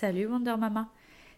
Salut Wonder Mama.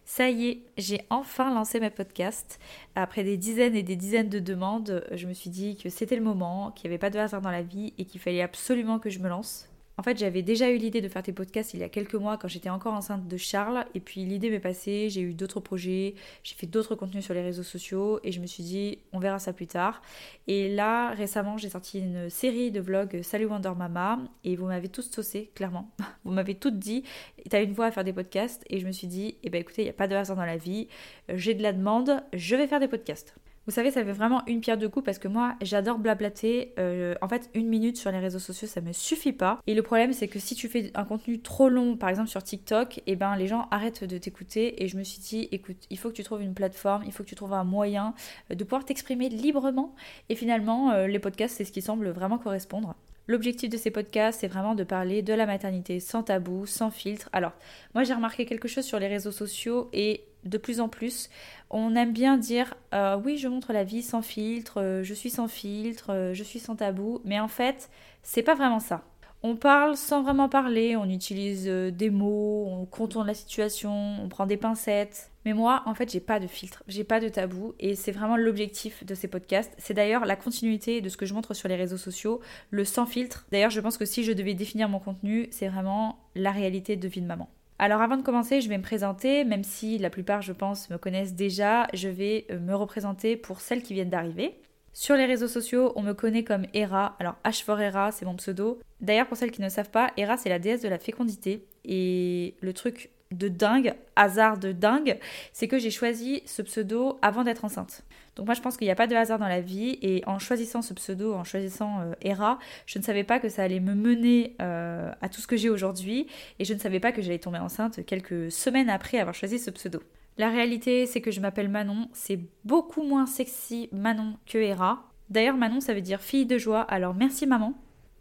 Ça y est, j'ai enfin lancé mes podcasts. Après des dizaines et des dizaines de demandes, je me suis dit que c'était le moment, qu'il n'y avait pas de hasard dans la vie et qu'il fallait absolument que je me lance. En fait, j'avais déjà eu l'idée de faire tes podcasts il y a quelques mois quand j'étais encore enceinte de Charles. Et puis l'idée m'est passée, j'ai eu d'autres projets, j'ai fait d'autres contenus sur les réseaux sociaux et je me suis dit, on verra ça plus tard. Et là, récemment, j'ai sorti une série de vlogs Salut Wonder Mama et vous m'avez tous saucé, clairement. Vous m'avez toutes dit, t'as une voix à faire des podcasts et je me suis dit, eh ben écoutez, il n'y a pas de hasard dans la vie, j'ai de la demande, je vais faire des podcasts. Vous savez, ça fait vraiment une pierre de coups parce que moi, j'adore blablater. Euh, en fait, une minute sur les réseaux sociaux, ça me suffit pas. Et le problème, c'est que si tu fais un contenu trop long, par exemple sur TikTok, et eh ben les gens arrêtent de t'écouter. Et je me suis dit, écoute, il faut que tu trouves une plateforme, il faut que tu trouves un moyen euh, de pouvoir t'exprimer librement. Et finalement, euh, les podcasts, c'est ce qui semble vraiment correspondre. L'objectif de ces podcasts, c'est vraiment de parler de la maternité sans tabou, sans filtre. Alors, moi j'ai remarqué quelque chose sur les réseaux sociaux et de plus en plus, on aime bien dire euh, oui, je montre la vie sans filtre, euh, je suis sans filtre, euh, je suis sans tabou, mais en fait, c'est pas vraiment ça. On parle sans vraiment parler, on utilise des mots, on contourne la situation, on prend des pincettes. Mais moi, en fait, j'ai pas de filtre, j'ai pas de tabou et c'est vraiment l'objectif de ces podcasts. C'est d'ailleurs la continuité de ce que je montre sur les réseaux sociaux, le sans filtre. D'ailleurs, je pense que si je devais définir mon contenu, c'est vraiment la réalité de vie de maman. Alors avant de commencer, je vais me présenter, même si la plupart, je pense, me connaissent déjà, je vais euh, me représenter pour celles qui viennent d'arriver. Sur les réseaux sociaux, on me connaît comme Hera. Alors H4 Hera, c'est mon pseudo. D'ailleurs, pour celles qui ne savent pas, Hera, c'est la déesse de la fécondité. Et le truc de dingue, hasard de dingue, c'est que j'ai choisi ce pseudo avant d'être enceinte. Donc moi je pense qu'il n'y a pas de hasard dans la vie et en choisissant ce pseudo, en choisissant euh, Hera, je ne savais pas que ça allait me mener euh, à tout ce que j'ai aujourd'hui et je ne savais pas que j'allais tomber enceinte quelques semaines après avoir choisi ce pseudo. La réalité c'est que je m'appelle Manon, c'est beaucoup moins sexy Manon que Hera. D'ailleurs Manon ça veut dire fille de joie, alors merci maman.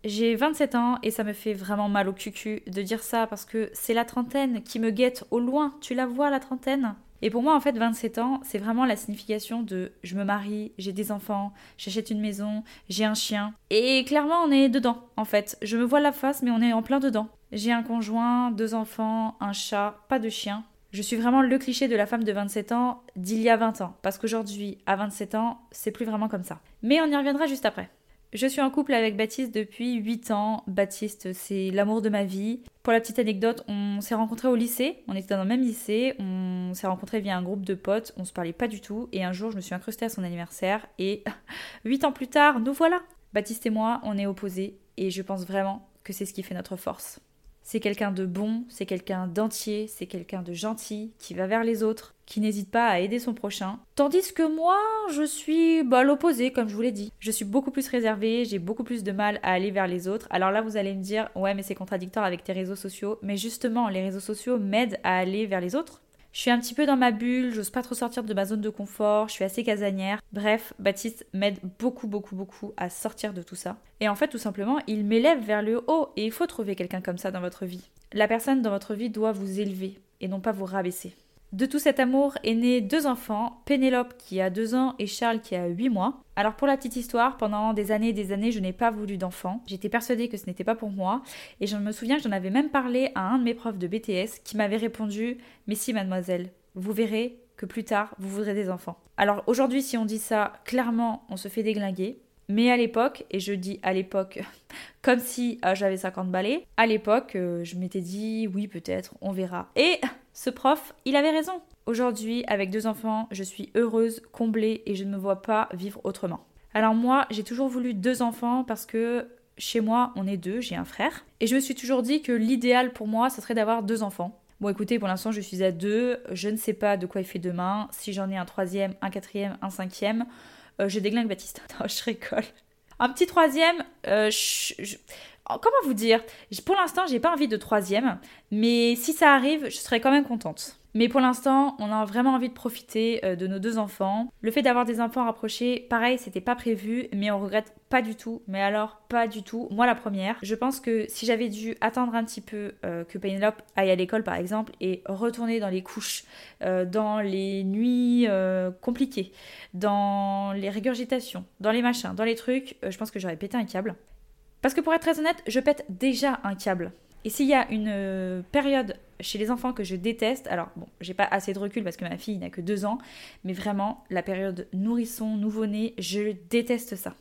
J'ai 27 ans et ça me fait vraiment mal au cucu de dire ça parce que c'est la trentaine qui me guette au loin. Tu la vois la trentaine? Et pour moi, en fait, 27 ans, c'est vraiment la signification de je me marie, j'ai des enfants, j'achète une maison, j'ai un chien. Et clairement, on est dedans, en fait. Je me vois la face, mais on est en plein dedans. J'ai un conjoint, deux enfants, un chat, pas de chien. Je suis vraiment le cliché de la femme de 27 ans d'il y a 20 ans. Parce qu'aujourd'hui, à 27 ans, c'est plus vraiment comme ça. Mais on y reviendra juste après. Je suis en couple avec Baptiste depuis 8 ans. Baptiste, c'est l'amour de ma vie. Pour la petite anecdote, on s'est rencontrés au lycée. On était dans le même lycée. On s'est rencontrés via un groupe de potes. On se parlait pas du tout. Et un jour, je me suis incrustée à son anniversaire. Et 8 ans plus tard, nous voilà. Baptiste et moi, on est opposés. Et je pense vraiment que c'est ce qui fait notre force. C'est quelqu'un de bon, c'est quelqu'un d'entier, c'est quelqu'un de gentil, qui va vers les autres, qui n'hésite pas à aider son prochain. Tandis que moi, je suis bah, l'opposé, comme je vous l'ai dit. Je suis beaucoup plus réservée, j'ai beaucoup plus de mal à aller vers les autres. Alors là, vous allez me dire, ouais, mais c'est contradictoire avec tes réseaux sociaux. Mais justement, les réseaux sociaux m'aident à aller vers les autres. Je suis un petit peu dans ma bulle, j'ose pas trop sortir de ma zone de confort, je suis assez casanière. Bref, Baptiste m'aide beaucoup, beaucoup, beaucoup à sortir de tout ça. Et en fait, tout simplement, il m'élève vers le haut et il faut trouver quelqu'un comme ça dans votre vie. La personne dans votre vie doit vous élever et non pas vous rabaisser. De tout cet amour est né deux enfants, Pénélope qui a deux ans et Charles qui a huit mois. Alors pour la petite histoire, pendant des années et des années, je n'ai pas voulu d'enfants. J'étais persuadée que ce n'était pas pour moi. Et je me souviens que j'en avais même parlé à un de mes profs de BTS qui m'avait répondu Mais si mademoiselle, vous verrez que plus tard, vous voudrez des enfants. Alors aujourd'hui, si on dit ça, clairement, on se fait déglinguer. Mais à l'époque, et je dis à l'époque comme si euh, j'avais 50 balais, à l'époque, euh, je m'étais dit oui, peut-être, on verra. Et ce prof, il avait raison. Aujourd'hui, avec deux enfants, je suis heureuse, comblée et je ne me vois pas vivre autrement. Alors moi, j'ai toujours voulu deux enfants parce que chez moi, on est deux, j'ai un frère. Et je me suis toujours dit que l'idéal pour moi, ce serait d'avoir deux enfants. Bon écoutez, pour l'instant je suis à deux, je ne sais pas de quoi il fait demain, si j'en ai un troisième, un quatrième, un cinquième, euh, je déglingue Baptiste. Non, je rigole. Un petit troisième, euh, comment vous dire? Pour l'instant, j'ai pas envie de troisième, mais si ça arrive, je serai quand même contente. Mais pour l'instant, on a vraiment envie de profiter euh, de nos deux enfants. Le fait d'avoir des enfants rapprochés, pareil, c'était pas prévu, mais on regrette pas du tout. Mais alors, pas du tout. Moi, la première. Je pense que si j'avais dû attendre un petit peu euh, que Penelope aille à l'école, par exemple, et retourner dans les couches, euh, dans les nuits compliquées, dans les régurgitations, dans les machins, dans les trucs, je pense que j'aurais pété un câble. Parce que pour être très honnête, je pète déjà un câble Et s'il y a une euh, période chez les enfants que je déteste, alors bon, j'ai pas assez de recul parce que ma fille n'a que deux ans, mais vraiment, la période nourrisson, nouveau-né, je déteste ça.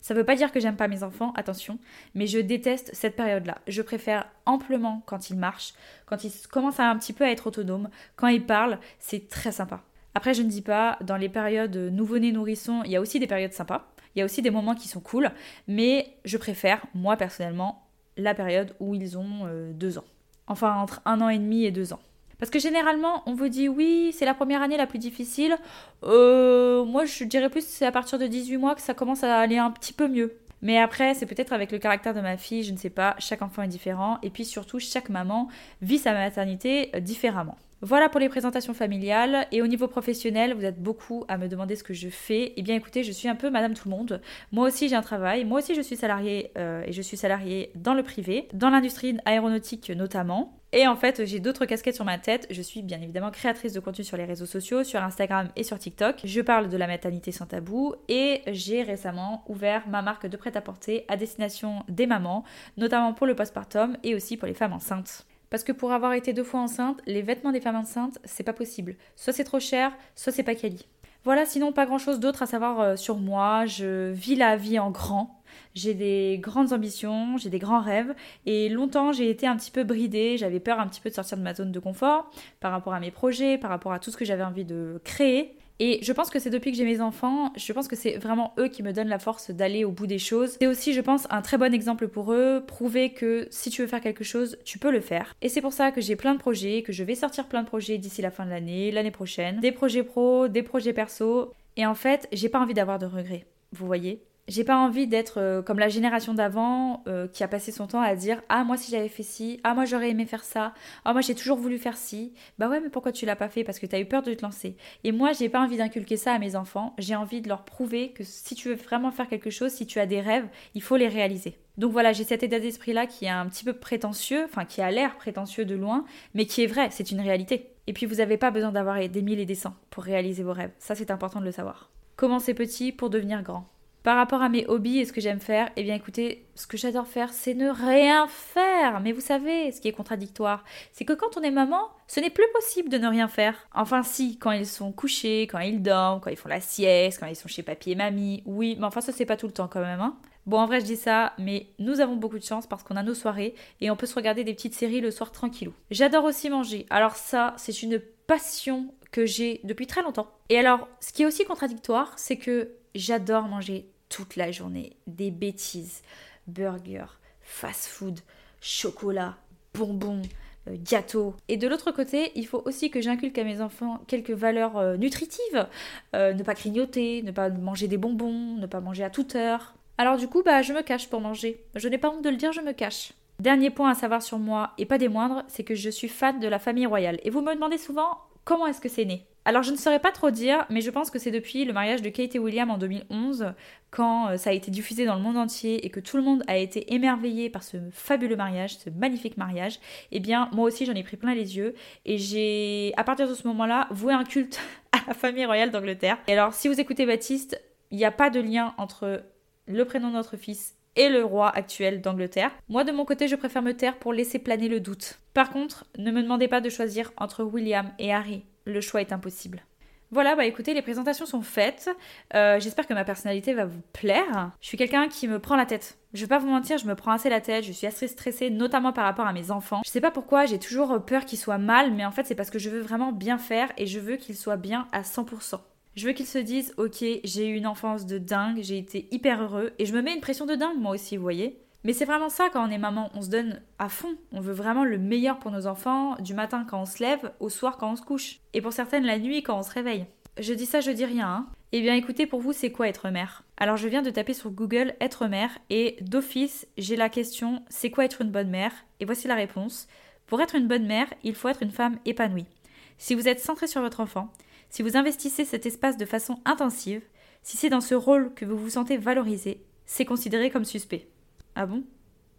Ça veut pas dire que j'aime pas mes enfants, attention, mais je déteste cette période-là. Je préfère amplement quand ils marchent, quand ils commencent un petit peu à être autonomes, quand ils parlent, c'est très sympa. Après, je ne dis pas, dans les périodes nouveau-né nourrisson, il y a aussi des périodes sympas, il y a aussi des moments qui sont cool, mais je préfère, moi personnellement, la période où ils ont euh, deux ans. Enfin, entre un an et demi et deux ans. Parce que généralement, on vous dit oui, c'est la première année la plus difficile. Euh, moi, je dirais plus c'est à partir de 18 mois que ça commence à aller un petit peu mieux. Mais après, c'est peut-être avec le caractère de ma fille, je ne sais pas, chaque enfant est différent. Et puis surtout, chaque maman vit sa maternité euh, différemment. Voilà pour les présentations familiales. Et au niveau professionnel, vous êtes beaucoup à me demander ce que je fais. Eh bien écoutez, je suis un peu madame tout le monde. Moi aussi j'ai un travail. Moi aussi je suis salariée euh, et je suis salariée dans le privé, dans l'industrie aéronautique notamment. Et en fait, j'ai d'autres casquettes sur ma tête. Je suis bien évidemment créatrice de contenu sur les réseaux sociaux, sur Instagram et sur TikTok. Je parle de la maternité sans tabou et j'ai récemment ouvert ma marque de prêt-à-porter à destination des mamans, notamment pour le postpartum et aussi pour les femmes enceintes. Parce que pour avoir été deux fois enceinte, les vêtements des femmes enceintes, c'est pas possible. Soit c'est trop cher, soit c'est pas quali. Voilà, sinon pas grand chose d'autre à savoir euh, sur moi. Je vis la vie en grand. J'ai des grandes ambitions, j'ai des grands rêves et longtemps j'ai été un petit peu bridée, j'avais peur un petit peu de sortir de ma zone de confort par rapport à mes projets, par rapport à tout ce que j'avais envie de créer. Et je pense que c'est depuis que j'ai mes enfants, je pense que c'est vraiment eux qui me donnent la force d'aller au bout des choses. C'est aussi, je pense, un très bon exemple pour eux, prouver que si tu veux faire quelque chose, tu peux le faire. Et c'est pour ça que j'ai plein de projets, que je vais sortir plein de projets d'ici la fin de l'année, l'année prochaine, des projets pro, des projets perso. Et en fait, j'ai pas envie d'avoir de regrets. Vous voyez? J'ai pas envie d'être euh, comme la génération d'avant euh, qui a passé son temps à dire ah moi si j'avais fait ci, ah moi j'aurais aimé faire ça, ah moi j'ai toujours voulu faire ci. Bah ouais mais pourquoi tu l'as pas fait? Parce que t'as eu peur de te lancer. Et moi j'ai pas envie d'inculquer ça à mes enfants, j'ai envie de leur prouver que si tu veux vraiment faire quelque chose, si tu as des rêves, il faut les réaliser. Donc voilà, j'ai cet état d'esprit là qui est un petit peu prétentieux, enfin qui a l'air prétentieux de loin, mais qui est vrai, c'est une réalité. Et puis vous n'avez pas besoin d'avoir des mille et des cents pour réaliser vos rêves. Ça c'est important de le savoir. Commencez petit pour devenir grand? Par rapport à mes hobbies et ce que j'aime faire, eh bien écoutez, ce que j'adore faire, c'est ne rien faire. Mais vous savez, ce qui est contradictoire, c'est que quand on est maman, ce n'est plus possible de ne rien faire. Enfin si, quand ils sont couchés, quand ils dorment, quand ils font la sieste, quand ils sont chez papy et mamie, oui, mais enfin ça c'est pas tout le temps quand même. Hein. Bon, en vrai, je dis ça, mais nous avons beaucoup de chance parce qu'on a nos soirées et on peut se regarder des petites séries le soir tranquillou. J'adore aussi manger. Alors ça, c'est une passion que j'ai depuis très longtemps. Et alors, ce qui est aussi contradictoire, c'est que j'adore manger toute la journée. Des bêtises, burgers, fast-food, chocolat, bonbons, euh, gâteaux. Et de l'autre côté, il faut aussi que j'inculque à mes enfants quelques valeurs euh, nutritives. Euh, ne pas grignoter, ne pas manger des bonbons, ne pas manger à toute heure. Alors du coup, bah, je me cache pour manger. Je n'ai pas honte de le dire, je me cache. Dernier point à savoir sur moi, et pas des moindres, c'est que je suis fan de la famille royale. Et vous me demandez souvent comment est-ce que c'est né? Alors je ne saurais pas trop dire, mais je pense que c'est depuis le mariage de Kate et William en 2011, quand euh, ça a été diffusé dans le monde entier et que tout le monde a été émerveillé par ce fabuleux mariage, ce magnifique mariage, eh bien moi aussi j'en ai pris plein les yeux et j'ai à partir de ce moment-là voué un culte à la famille royale d'Angleterre. Et alors si vous écoutez Baptiste, il n'y a pas de lien entre le prénom de notre fils et le roi actuel d'Angleterre. Moi de mon côté je préfère me taire pour laisser planer le doute. Par contre, ne me demandez pas de choisir entre William et Harry le choix est impossible. Voilà, bah écoutez, les présentations sont faites. Euh, j'espère que ma personnalité va vous plaire. Je suis quelqu'un qui me prend la tête. Je vais pas vous mentir, je me prends assez la tête, je suis assez stressée, notamment par rapport à mes enfants. Je sais pas pourquoi, j'ai toujours peur qu'ils soient mal, mais en fait c'est parce que je veux vraiment bien faire et je veux qu'ils soient bien à 100%. Je veux qu'ils se disent, ok, j'ai eu une enfance de dingue, j'ai été hyper heureux, et je me mets une pression de dingue moi aussi, vous voyez. Mais c'est vraiment ça quand on est maman, on se donne à fond, on veut vraiment le meilleur pour nos enfants, du matin quand on se lève, au soir quand on se couche, et pour certaines la nuit quand on se réveille. Je dis ça, je dis rien. Hein. Eh bien écoutez, pour vous, c'est quoi être mère? Alors je viens de taper sur Google être mère, et d'office, j'ai la question c'est quoi être une bonne mère? Et voici la réponse. Pour être une bonne mère, il faut être une femme épanouie. Si vous êtes centré sur votre enfant, si vous investissez cet espace de façon intensive, si c'est dans ce rôle que vous vous sentez valorisé, c'est considéré comme suspect. Ah bon?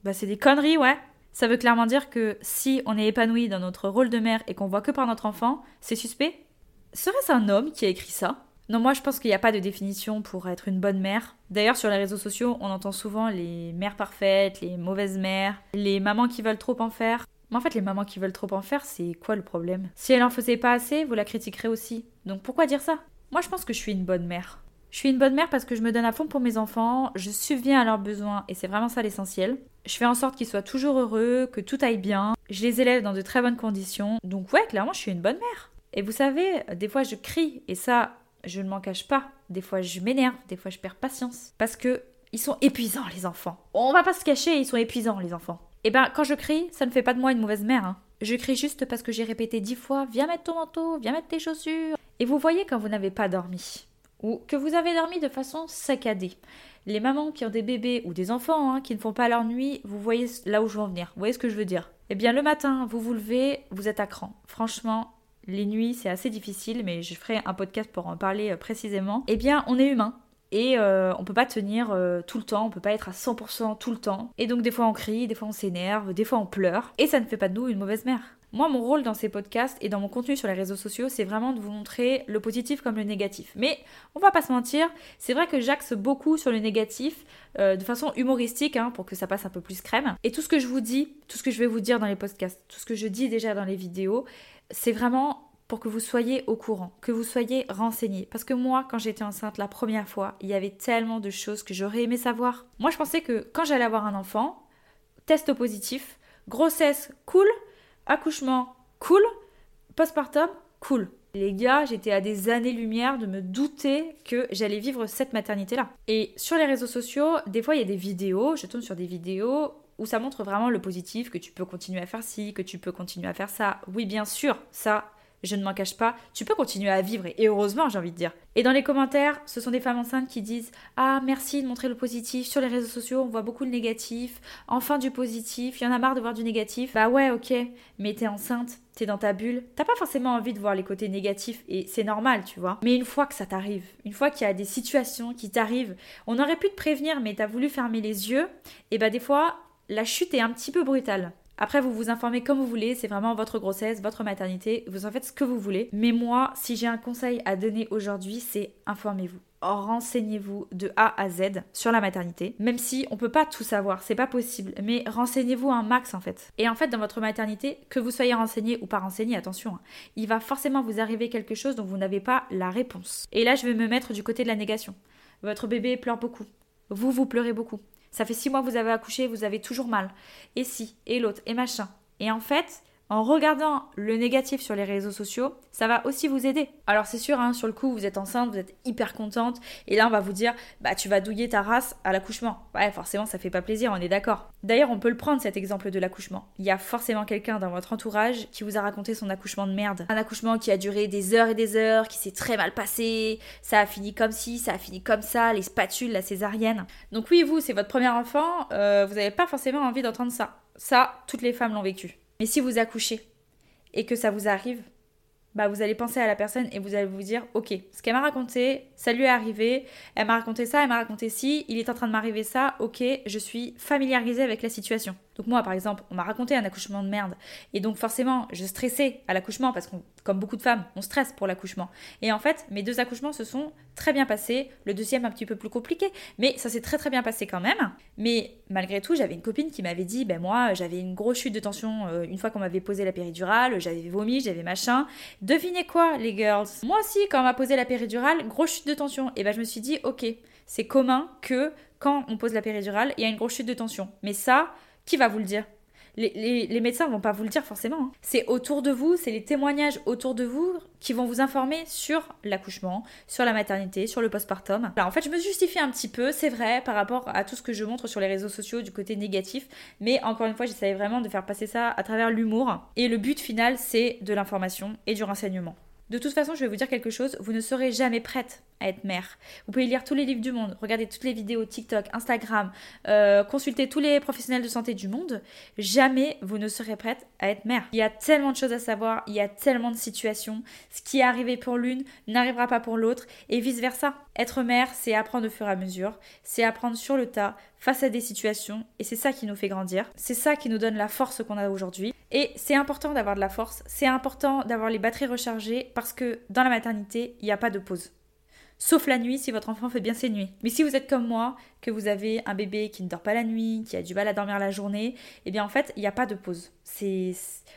Bah c'est des conneries, ouais. Ça veut clairement dire que si on est épanoui dans notre rôle de mère et qu'on voit que par notre enfant, c'est suspect? Serait-ce un homme qui a écrit ça? Non, moi je pense qu'il n'y a pas de définition pour être une bonne mère. D'ailleurs, sur les réseaux sociaux, on entend souvent les mères parfaites, les mauvaises mères, les mamans qui veulent trop en faire. Mais en fait, les mamans qui veulent trop en faire, c'est quoi le problème? Si elle en faisait pas assez, vous la critiquerez aussi. Donc pourquoi dire ça? Moi je pense que je suis une bonne mère. Je suis une bonne mère parce que je me donne à fond pour mes enfants, je subviens à leurs besoins et c'est vraiment ça l'essentiel. Je fais en sorte qu'ils soient toujours heureux, que tout aille bien. Je les élève dans de très bonnes conditions. Donc ouais, clairement, je suis une bonne mère. Et vous savez, des fois je crie et ça, je ne m'en cache pas. Des fois je m'énerve, des fois je perds patience parce que ils sont épuisants les enfants. On va pas se cacher, ils sont épuisants les enfants. Et eh ben quand je crie, ça ne fait pas de moi une mauvaise mère. Hein. Je crie juste parce que j'ai répété dix fois Viens mettre ton manteau, viens mettre tes chaussures. Et vous voyez quand vous n'avez pas dormi ou que vous avez dormi de façon saccadée. Les mamans qui ont des bébés ou des enfants hein, qui ne font pas leur nuit, vous voyez là où je veux en venir. Vous voyez ce que je veux dire? Eh bien, le matin, vous vous levez, vous êtes à cran. Franchement, les nuits, c'est assez difficile, mais je ferai un podcast pour en parler euh, précisément. Eh bien, on est humain. Et euh, on peut pas tenir euh, tout le temps, on peut pas être à 100% tout le temps. Et donc des fois on crie, des fois on s'énerve, des fois on pleure. Et ça ne fait pas de nous une mauvaise mère. Moi, mon rôle dans ces podcasts et dans mon contenu sur les réseaux sociaux, c'est vraiment de vous montrer le positif comme le négatif. Mais on va pas se mentir, c'est vrai que j'axe beaucoup sur le négatif euh, de façon humoristique hein, pour que ça passe un peu plus crème. Et tout ce que je vous dis, tout ce que je vais vous dire dans les podcasts, tout ce que je dis déjà dans les vidéos, c'est vraiment pour que vous soyez au courant, que vous soyez renseignés. Parce que moi, quand j'étais enceinte la première fois, il y avait tellement de choses que j'aurais aimé savoir. Moi, je pensais que quand j'allais avoir un enfant, test positif, grossesse cool, accouchement, cool. Postpartum, cool. Les gars, j'étais à des années-lumière de me douter que j'allais vivre cette maternité-là. Et sur les réseaux sociaux, des fois, il y a des vidéos, je tourne sur des vidéos où ça montre vraiment le positif, que tu peux continuer à faire ci, que tu peux continuer à faire ça. Oui, bien sûr, ça, je ne m'en cache pas, tu peux continuer à vivre, et heureusement, j'ai envie de dire. Et dans les commentaires, ce sont des femmes enceintes qui disent Ah, merci de montrer le positif. Sur les réseaux sociaux, on voit beaucoup de négatif. Enfin, du positif. Il y en a marre de voir du négatif. Bah ouais, ok. Mais t'es enceinte, t'es dans ta bulle. T'as pas forcément envie de voir les côtés négatifs, et c'est normal, tu vois. Mais une fois que ça t'arrive, une fois qu'il y a des situations qui t'arrivent, on aurait pu te prévenir, mais t'as voulu fermer les yeux, et bah des fois, la chute est un petit peu brutale. Après, vous vous informez comme vous voulez, c'est vraiment votre grossesse, votre maternité, vous en faites ce que vous voulez. Mais moi, si j'ai un conseil à donner aujourd'hui, c'est informez-vous renseignez-vous de A à Z sur la maternité, même si on peut pas tout savoir, c'est pas possible, mais renseignez-vous un max en fait. Et en fait, dans votre maternité, que vous soyez renseigné ou pas renseigné, attention, hein, il va forcément vous arriver quelque chose dont vous n'avez pas la réponse. Et là, je vais me mettre du côté de la négation. Votre bébé pleure beaucoup. Vous, vous pleurez beaucoup. Ça fait six mois que vous avez accouché, vous avez toujours mal. Et si, et l'autre, et machin. Et en fait, en regardant le négatif sur les réseaux sociaux, ça va aussi vous aider. Alors c'est sûr, hein, sur le coup, vous êtes enceinte, vous êtes hyper contente, et là on va vous dire, bah tu vas douiller ta race à l'accouchement. Ouais, forcément, ça fait pas plaisir, on est d'accord. D'ailleurs, on peut le prendre cet exemple de l'accouchement. Il y a forcément quelqu'un dans votre entourage qui vous a raconté son accouchement de merde. Un accouchement qui a duré des heures et des heures, qui s'est très mal passé, ça a fini comme ci, ça a fini comme ça, les spatules, la césarienne. Donc oui, vous, c'est votre premier enfant, euh, vous n'avez pas forcément envie d'entendre ça. Ça, toutes les femmes l'ont vécu. Mais si vous accouchez et que ça vous arrive, bah vous allez penser à la personne et vous allez vous dire ok ce qu'elle m'a raconté ça lui est arrivé elle m'a raconté ça elle m'a raconté ci il est en train de m'arriver ça ok je suis familiarisée avec la situation donc moi par exemple on m'a raconté un accouchement de merde. Et donc forcément je stressais à l'accouchement parce que comme beaucoup de femmes on stresse pour l'accouchement. Et en fait mes deux accouchements se sont très bien passés. Le deuxième un petit peu plus compliqué mais ça s'est très très bien passé quand même. Mais malgré tout j'avais une copine qui m'avait dit ben moi j'avais une grosse chute de tension euh, une fois qu'on m'avait posé la péridurale j'avais vomi j'avais machin. Devinez quoi, les girls? Moi aussi, quand on m'a posé la péridurale, grosse chute de tension. Et ben, je me suis dit, ok, c'est commun que quand on pose la péridurale, il y a une grosse chute de tension. Mais ça, qui va vous le dire? Les, les, les, médecins vont pas vous le dire forcément. Hein. C'est autour de vous, c'est les témoignages autour de vous qui vont vous informer sur l'accouchement, sur la maternité, sur le postpartum. Alors en fait, je me justifie un petit peu, c'est vrai, par rapport à tout ce que je montre sur les réseaux sociaux du côté négatif, mais encore une fois, j'essayais vraiment de faire passer ça à travers l'humour. Et le but final, c'est de l'information et du renseignement. De toute façon, je vais vous dire quelque chose, vous ne serez jamais prête à être mère. Vous pouvez lire tous les livres du monde, regarder toutes les vidéos TikTok, Instagram, euh, consulter tous les professionnels de santé du monde. Jamais vous ne serez prête à être mère. Il y a tellement de choses à savoir, il y a tellement de situations. Ce qui est arrivé pour l'une n'arrivera pas pour l'autre et vice-versa. Être mère, c'est apprendre au fur et à mesure, c'est apprendre sur le tas, face à des situations, et c'est ça qui nous fait grandir. C'est ça qui nous donne la force qu'on a aujourd'hui. Et c'est important d'avoir de la force, c'est important d'avoir les batteries rechargées parce que dans la maternité, il n'y a pas de pause. Sauf la nuit si votre enfant fait bien ses nuits. Mais si vous êtes comme moi, que vous avez un bébé qui ne dort pas la nuit, qui a du mal à dormir la journée, eh bien en fait, il n'y a pas de pause. C'est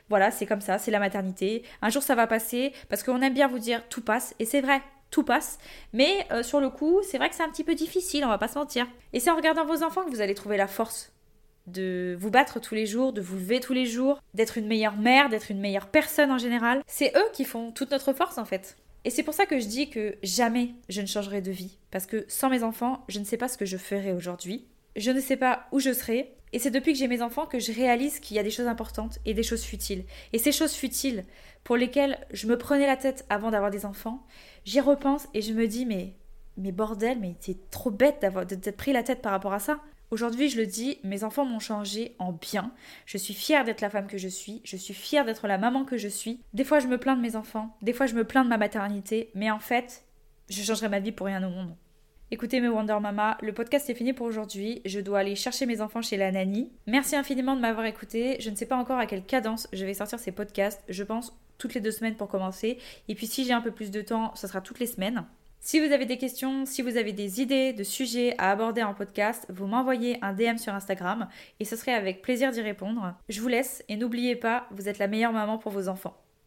voilà, c'est comme ça, c'est la maternité. Un jour ça va passer parce qu'on aime bien vous dire tout passe et c'est vrai. Tout passe, mais euh, sur le coup, c'est vrai que c'est un petit peu difficile, on va pas se mentir. Et c'est en regardant vos enfants que vous allez trouver la force de vous battre tous les jours, de vous lever tous les jours, d'être une meilleure mère, d'être une meilleure personne en général. C'est eux qui font toute notre force en fait. Et c'est pour ça que je dis que jamais je ne changerai de vie. Parce que sans mes enfants, je ne sais pas ce que je ferai aujourd'hui. Je ne sais pas où je serai. Et c'est depuis que j'ai mes enfants que je réalise qu'il y a des choses importantes et des choses futiles. Et ces choses futiles, pour lesquelles je me prenais la tête avant d'avoir des enfants, j'y repense et je me dis, mais, mais bordel, mais t'es trop bête d'avoir, de t'être pris la tête par rapport à ça. Aujourd'hui, je le dis, mes enfants m'ont changé en bien. Je suis fière d'être la femme que je suis. Je suis fière d'être la maman que je suis. Des fois, je me plains de mes enfants. Des fois, je me plains de ma maternité. Mais en fait, je changerai ma vie pour rien au monde. Écoutez mes Wonder Mama, le podcast est fini pour aujourd'hui. Je dois aller chercher mes enfants chez la nanny. Merci infiniment de m'avoir écouté. Je ne sais pas encore à quelle cadence je vais sortir ces podcasts. Je pense toutes les deux semaines pour commencer. Et puis si j'ai un peu plus de temps, ce sera toutes les semaines. Si vous avez des questions, si vous avez des idées de sujets à aborder en podcast, vous m'envoyez un DM sur Instagram et ce serait avec plaisir d'y répondre. Je vous laisse et n'oubliez pas, vous êtes la meilleure maman pour vos enfants.